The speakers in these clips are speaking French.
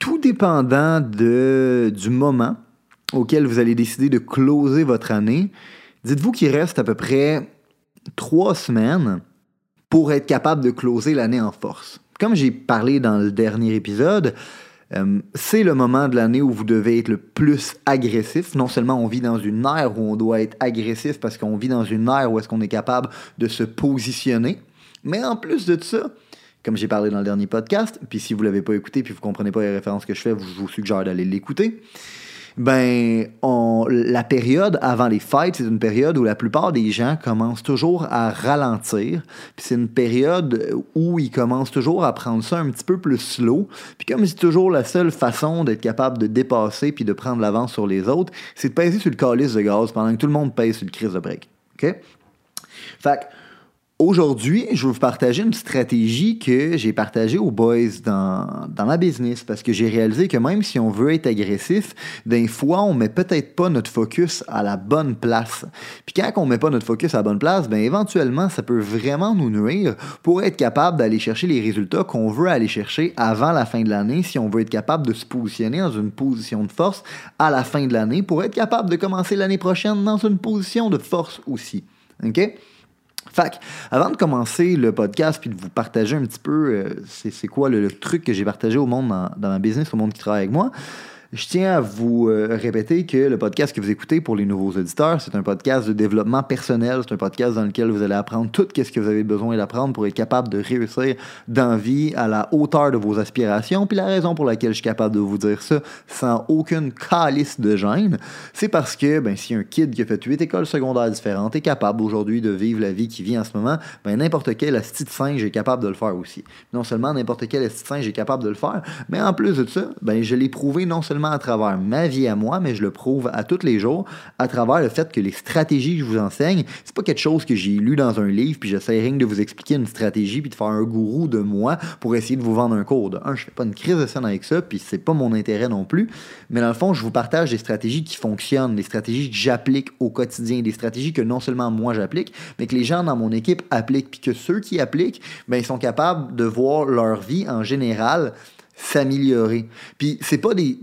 Tout dépendant du moment auquel vous allez décider de closer votre année, dites-vous qu'il reste à peu près trois semaines pour être capable de closer l'année en force. Comme j'ai parlé dans le dernier épisode, euh, c'est le moment de l'année où vous devez être le plus agressif. Non seulement on vit dans une ère où on doit être agressif parce qu'on vit dans une ère où est-ce qu'on est capable de se positionner, mais en plus de ça, comme j'ai parlé dans le dernier podcast, puis si vous ne l'avez pas écouté, puis vous ne comprenez pas les références que je fais, je vous suggère d'aller l'écouter. Ben, la période avant les fêtes, c'est une période où la plupart des gens commencent toujours à ralentir. Puis c'est une période où ils commencent toujours à prendre ça un petit peu plus slow. Puis comme c'est toujours la seule façon d'être capable de dépasser puis de prendre l'avance sur les autres, c'est de peser sur le calice de gaz pendant que tout le monde pèse sur le crise de break. OK? Fait que, Aujourd'hui, je vais vous partager une stratégie que j'ai partagée aux boys dans, dans ma business parce que j'ai réalisé que même si on veut être agressif, des fois, on met peut-être pas notre focus à la bonne place. Puis quand on met pas notre focus à la bonne place, ben éventuellement, ça peut vraiment nous nuire pour être capable d'aller chercher les résultats qu'on veut aller chercher avant la fin de l'année si on veut être capable de se positionner dans une position de force à la fin de l'année pour être capable de commencer l'année prochaine dans une position de force aussi. OK? Fait avant de commencer le podcast puis de vous partager un petit peu euh, c'est quoi le, truc que j'ai partagé au monde dans, dans ma business, au monde qui travaille avec moi, je tiens à vous euh, répéter que le podcast que vous écoutez pour les nouveaux auditeurs, c'est un podcast de développement personnel. C'est un podcast dans lequel vous allez apprendre tout ce que vous avez besoin d'apprendre pour être capable de réussir dans vie à la hauteur de vos aspirations. Puis la raison pour laquelle je suis capable de vous dire ça sans aucune calice de gêne, c'est parce que ben, si un kid qui a fait huit écoles secondaires différentes est capable aujourd'hui de vivre la vie qui vit en ce moment, ben, n'importe quel asti de singe est capable de le faire aussi. Non seulement n'importe quel asti de singe est capable de le faire, mais en plus de ça, ben, je l'ai prouvé non seulement à travers ma vie à moi, mais je le prouve à tous les jours à travers le fait que les stratégies que je vous enseigne, c'est pas quelque chose que j'ai lu dans un livre, puis j'essaie rien de vous expliquer une stratégie, puis de faire un gourou de moi pour essayer de vous vendre un cours. De un, je fais pas une crise de scène avec ça, puis c'est pas mon intérêt non plus. Mais dans le fond, je vous partage des stratégies qui fonctionnent, des stratégies que j'applique au quotidien, des stratégies que non seulement moi j'applique, mais que les gens dans mon équipe appliquent, puis que ceux qui appliquent, ben, ils sont capables de voir leur vie en général s'améliorer. Puis c'est pas des,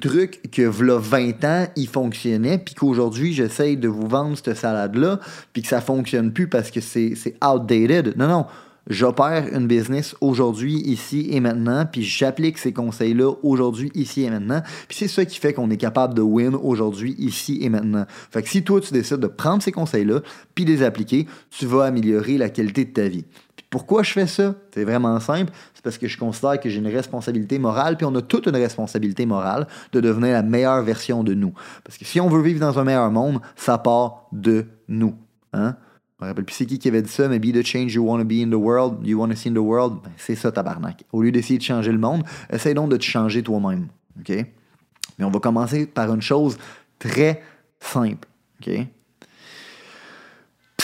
trucs que v'là 20 ans, ils fonctionnaient, puis qu'aujourd'hui, j'essaye de vous vendre cette salade-là, puis que ça fonctionne plus parce que c'est outdated. Non, non. J'opère une business aujourd'hui, ici et maintenant, puis j'applique ces conseils-là aujourd'hui, ici et maintenant. Puis c'est ça qui fait qu'on est capable de win aujourd'hui, ici et maintenant. Fait que si toi, tu décides de prendre ces conseils-là, puis les appliquer, tu vas améliorer la qualité de ta vie. Pourquoi je fais ça? C'est vraiment simple. C'est parce que je considère que j'ai une responsabilité morale, puis on a toute une responsabilité morale de devenir la meilleure version de nous. Parce que si on veut vivre dans un meilleur monde, ça part de nous. Hein? Je me rappelle plus c'est qui qui avait dit ça, mais be the change you want to be in the world, you want to see in the world. Ben, c'est ça, tabarnak. Au lieu d'essayer de changer le monde, essaye donc de te changer toi-même. Mais on va commencer par une chose très simple. OK?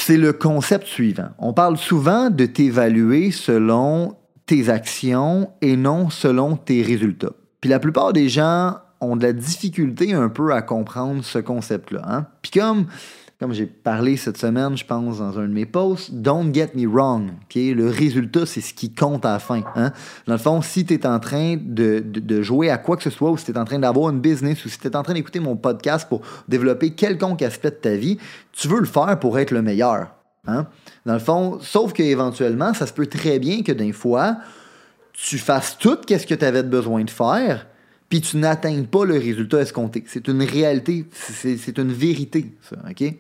C'est le concept suivant. On parle souvent de t'évaluer selon tes actions et non selon tes résultats. Puis la plupart des gens ont de la difficulté un peu à comprendre ce concept-là. Hein? Puis comme comme j'ai parlé cette semaine, je pense, dans un de mes posts, don't get me wrong. Le résultat, c'est ce qui compte à la fin. Hein? Dans le fond, si tu es en train de, de, jouer à quoi que ce soit, ou si tu es en train d'avoir une business, ou si tu es en train d'écouter mon podcast pour développer quelconque aspect de ta vie, tu veux le faire pour être le meilleur. Hein? Dans le fond, sauf qu'éventuellement, ça se peut très bien que d'un fois, tu fasses tout ce que tu avais besoin de faire, puis tu n'atteignes pas le résultat escompté. C'est une réalité, c'est une vérité, ça, OK?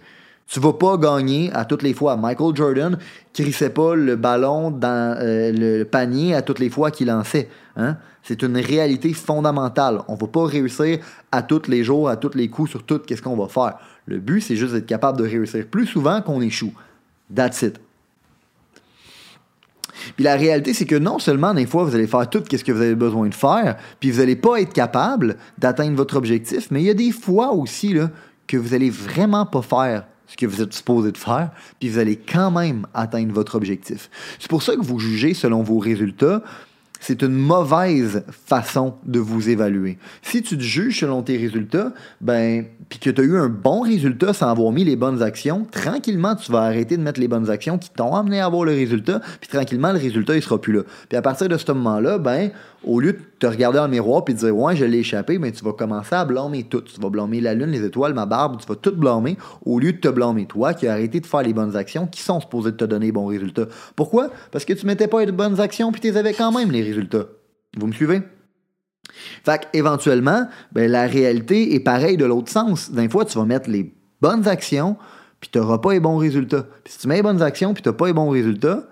Tu vas pas gagner à toutes les fois. Michael Jordan crissait pas le ballon dans euh, le panier à toutes les fois qu'il lançait. Hein? C'est une réalité fondamentale. On va pas réussir à tous les jours, à tous les coups, sur tout qu'est-ce qu'on va faire. Le but, c'est juste d'être capable de réussir plus souvent qu'on échoue. That's it. Puis la réalité, c'est que non seulement des fois, vous allez faire tout ce que vous avez besoin de faire, puis vous n'allez pas être capable d'atteindre votre objectif, mais il y a des fois aussi là, que vous allez vraiment pas faire ce que vous êtes supposé de faire, puis vous allez quand même atteindre votre objectif. C'est pour ça que vous jugez selon vos résultats, c'est une mauvaise façon de vous évaluer. Si tu te juges selon tes résultats, ben, puis que tu as eu un bon résultat sans avoir mis les bonnes actions, tranquillement, tu vas arrêter de mettre les bonnes actions qui t'ont amené à avoir le résultat, puis tranquillement, le résultat, il sera plus là. Puis à partir de ce moment-là, ben, au lieu de te regarder dans le miroir et de dire ouais je l'ai échappé, mais tu vas commencer à blâmer tout. Tu vas blâmer la lune, les étoiles, ma barbe, tu vas tout blâmer au lieu de te blâmer toi qui as arrêté de faire les bonnes actions qui sont supposées te donner bons résultats. Pourquoi? Parce que tu mettais pas les bonnes actions puis tu avais quand même les résultats. Vous me suivez? Fait éventuellement, ben, la réalité est pareille de l'autre sens. D'un fois, tu vas mettre les bonnes actions puis tu n'auras pas les bons résultats. Puis si tu mets les bonnes actions puis tu n'as pas les bons résultats,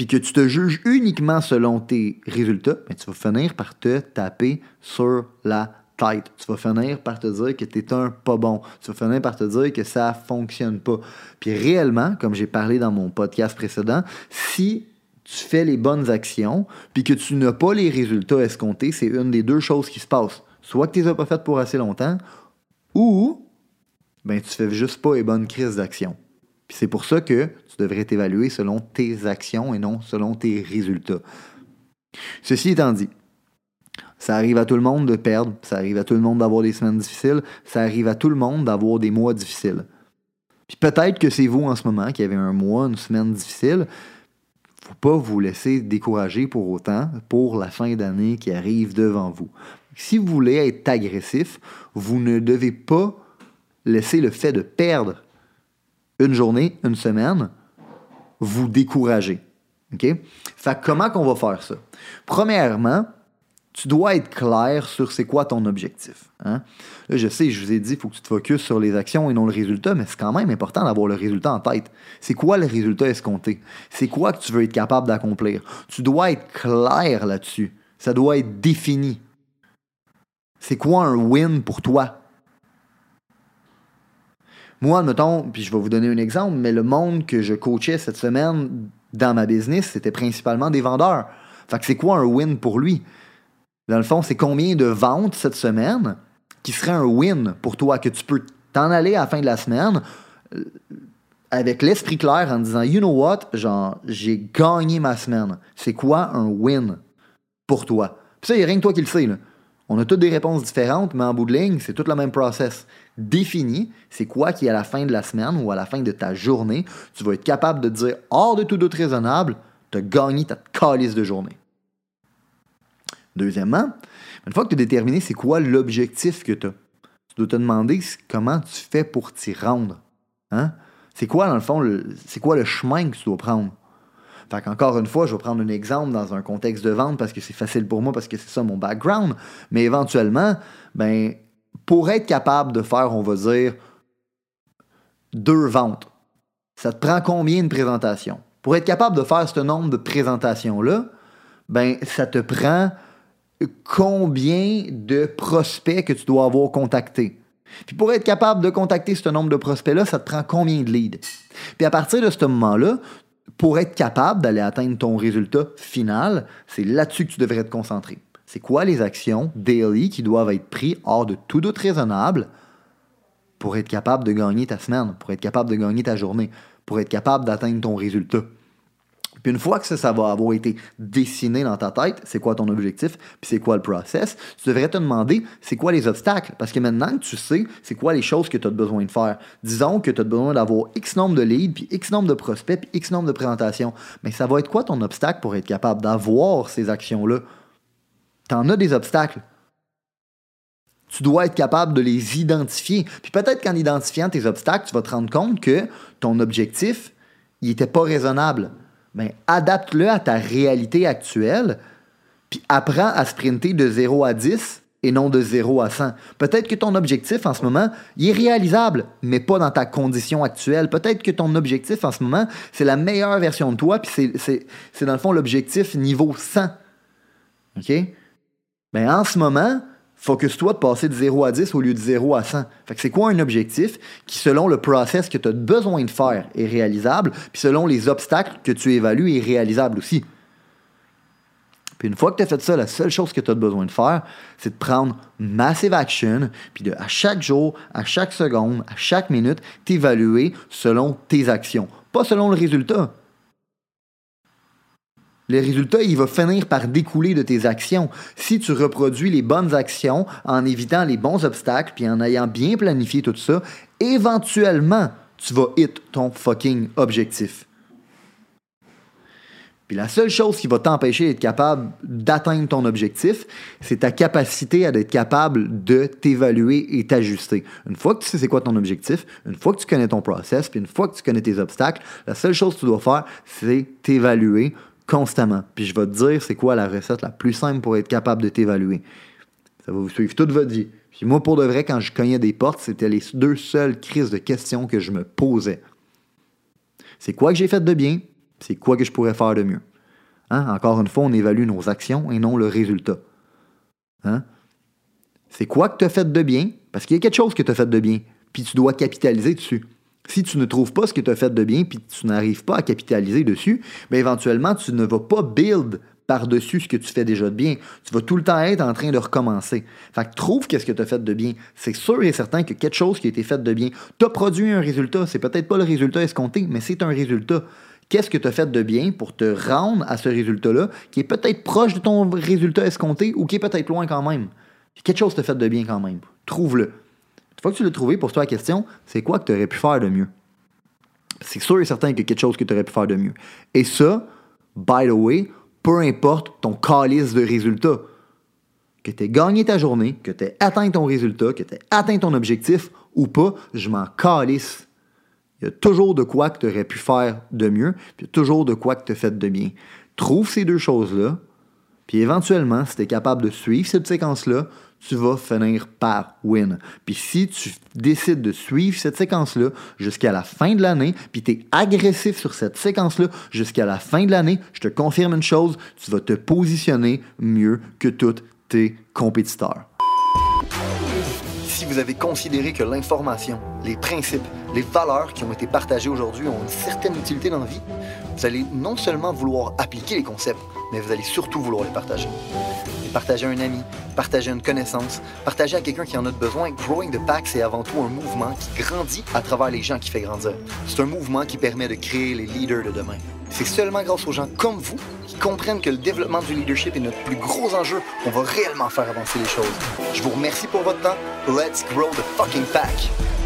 puis que tu te juges uniquement selon tes résultats, tu vas finir par te taper sur la tête. Tu vas finir par te dire que tu es un pas bon. Tu vas finir par te dire que ça fonctionne pas. Puis réellement, comme j'ai parlé dans mon podcast précédent, si tu fais les bonnes actions, puis que tu n'as pas les résultats escomptés, c'est une des deux choses qui se passent. Soit que tu les as pas faites pour assez longtemps, ou ben, tu fais juste pas les bonnes crises d'action. Puis c'est pour ça que tu devrais t'évaluer selon tes actions et non selon tes résultats. Ceci étant dit, ça arrive à tout le monde de perdre, ça arrive à tout le monde d'avoir des semaines difficiles, ça arrive à tout le monde d'avoir des mois difficiles. Puis peut-être que c'est vous en ce moment qui avez un mois, une semaine difficile. Faut pas vous laisser décourager pour autant pour la fin d'année qui arrive devant vous. Si vous voulez être agressif, vous ne devez pas laisser le fait de perdre une journée, une semaine, vous décourager. OK? Comment qu'on va faire ça? Premièrement, tu dois être clair sur c'est quoi ton objectif. Hein? Je sais, je vous ai dit, il faut que tu te focuses sur les actions et non le résultat, mais c'est quand même important d'avoir le résultat en tête. C'est quoi le résultat escompté? C'est quoi que tu veux être capable d'accomplir? Tu dois être clair là-dessus. Ça doit être défini. C'est quoi un win pour toi? Moi, mettons, puis je vais vous donner un exemple, mais le monde que je coachais cette semaine dans ma business, c'était principalement des vendeurs. Fait que c'est quoi un win pour lui? Dans le fond, c'est combien de ventes cette semaine qui serait un win pour toi, que tu peux t'en aller à la fin de la semaine euh, avec l'esprit clair en disant, you know what, genre, j'ai gagné ma semaine. C'est quoi un win pour toi? Puis ça, il n'y a rien que toi qui le sais, là. On a toutes des réponses différentes, mais en bout de ligne, c'est tout le même process. Défini, c'est quoi qui, à la fin de la semaine ou à la fin de ta journée, tu vas être capable de dire, hors de tout doute raisonnable, tu as gagné ta calice de journée. Deuxièmement, une fois que tu as déterminé c'est quoi l'objectif que tu as, tu dois te demander comment tu fais pour t'y rendre. Hein? C'est quoi, dans le fond, c'est quoi le chemin que tu dois prendre? Fait qu'encore une fois, je vais prendre un exemple dans un contexte de vente parce que c'est facile pour moi, parce que c'est ça mon background. Mais éventuellement, ben, pour être capable de faire, on va dire, deux ventes, ça te prend combien de présentations? Pour être capable de faire ce nombre de présentations-là, ben, ça te prend combien de prospects que tu dois avoir contactés? Puis pour être capable de contacter ce nombre de prospects-là, ça te prend combien de leads? Puis à partir de ce moment-là, pour être capable d'aller atteindre ton résultat final, c'est là-dessus que tu devrais te concentrer. C'est quoi les actions daily qui doivent être prises hors de tout doute raisonnable pour être capable de gagner ta semaine, pour être capable de gagner ta journée, pour être capable d'atteindre ton résultat? Puis une fois que ça, ça va avoir été dessiné dans ta tête, c'est quoi ton objectif, puis c'est quoi le process, tu devrais te demander c'est quoi les obstacles? Parce que maintenant que tu sais c'est quoi les choses que tu as besoin de faire, disons que tu as besoin d'avoir X nombre de leads, puis X nombre de prospects, puis X nombre de présentations, mais ça va être quoi ton obstacle pour être capable d'avoir ces actions-là? Tu en as des obstacles. Tu dois être capable de les identifier. Puis peut-être qu'en identifiant tes obstacles, tu vas te rendre compte que ton objectif, il n'était pas raisonnable ben, adapte-le à ta réalité actuelle, puis apprends à sprinter de 0 à 10 et non de 0 à 100. Peut-être que ton objectif en ce moment, est réalisable, mais pas dans ta condition actuelle. Peut-être que ton objectif en ce moment, c'est la meilleure version de toi, puis c'est dans le fond l'objectif niveau 100. OK? Mais ben, en ce moment, Focus-toi de passer de 0 à 10 au lieu de 0 à 100. Fait c'est quoi un objectif qui, selon le process que tu as besoin de faire, est réalisable, puis selon les obstacles que tu évalues, est réalisable aussi? Puis une fois que tu as fait ça, la seule chose que tu as besoin de faire, c'est de prendre massive action, puis de à chaque jour, à chaque seconde, à chaque minute, t'évaluer selon tes actions, pas selon le résultat. Le résultat, il va finir par découler de tes actions. Si tu reproduis les bonnes actions en évitant les bons obstacles, puis en ayant bien planifié tout ça, éventuellement, tu vas hit ton fucking objectif. Puis la seule chose qui va t'empêcher d'être capable d'atteindre ton objectif, c'est ta capacité à être capable de t'évaluer et t'ajuster. Une fois que tu sais c'est quoi ton objectif, une fois que tu connais ton process, puis une fois que tu connais tes obstacles, la seule chose que tu dois faire, c'est t'évaluer constamment. Puis je vais te dire c'est quoi la recette la plus simple pour être capable de t'évaluer? Ça va vous suivre toute votre vie. Puis moi, pour de vrai, quand je cognais des portes, c'était les deux seules crises de questions que je me posais. C'est quoi que j'ai fait de bien? C'est quoi que je pourrais faire de mieux? Hein? Encore une fois, on évalue nos actions et non le résultat. Hein? C'est quoi que tu as fait de bien? Parce qu'il y a quelque chose que tu as fait de bien, puis tu dois capitaliser dessus. Si tu ne trouves pas ce que tu as fait de bien, puis tu n'arrives pas à capitaliser dessus, bien éventuellement, tu ne vas pas build par-dessus ce que tu fais déjà de bien. Tu vas tout le temps être en train de recommencer. Fait que trouve qu'est-ce que tu as fait de bien. C'est sûr et certain que quelque chose qui a été fait de bien, tu as produit un résultat. C'est peut-être pas le résultat escompté, mais c'est un résultat qu'est-ce que tu as fait de bien pour te rendre à ce résultat-là, qui est peut-être proche de ton résultat escompté ou qui est peut-être loin quand même? Quelque chose t'a fait de bien quand même. Trouve-le. Une fois que tu l'as trouvé, pose-toi la question, c'est quoi que tu aurais pu faire de mieux? C'est sûr et certain qu'il y a quelque chose que tu aurais pu faire de mieux. Et ça, by the way, peu importe ton calice de résultats, que tu aies gagné ta journée, que tu aies atteint ton résultat, que tu aies atteint ton objectif ou pas, je m'en calisse. Il y a toujours de quoi que tu aurais pu faire de mieux, puis il y a toujours de quoi que tu as fait de bien. Trouve ces deux choses-là, puis éventuellement, si tu es capable de suivre cette séquence-là, tu vas finir par win. Puis si tu décides de suivre cette séquence-là jusqu'à la fin de l'année, puis tu es agressif sur cette séquence-là jusqu'à la fin de l'année, je te confirme une chose, tu vas te positionner mieux que tous tes compétiteurs si vous avez considéré que l'information, les principes, les valeurs qui ont été partagées aujourd'hui ont une certaine utilité dans la vie, vous allez non seulement vouloir appliquer les concepts, mais vous allez surtout vouloir les partager. Les partager à un ami, partager une connaissance, partager à quelqu'un qui en a besoin. Growing the Pack, c'est avant tout un mouvement qui grandit à travers les gens qui fait grandir. C'est un mouvement qui permet de créer les leaders de demain. C'est seulement grâce aux gens comme vous qui comprennent que le développement du leadership est notre plus gros enjeu qu'on va réellement faire avancer les choses. Je vous remercie pour votre temps. Let's grow the fucking pack!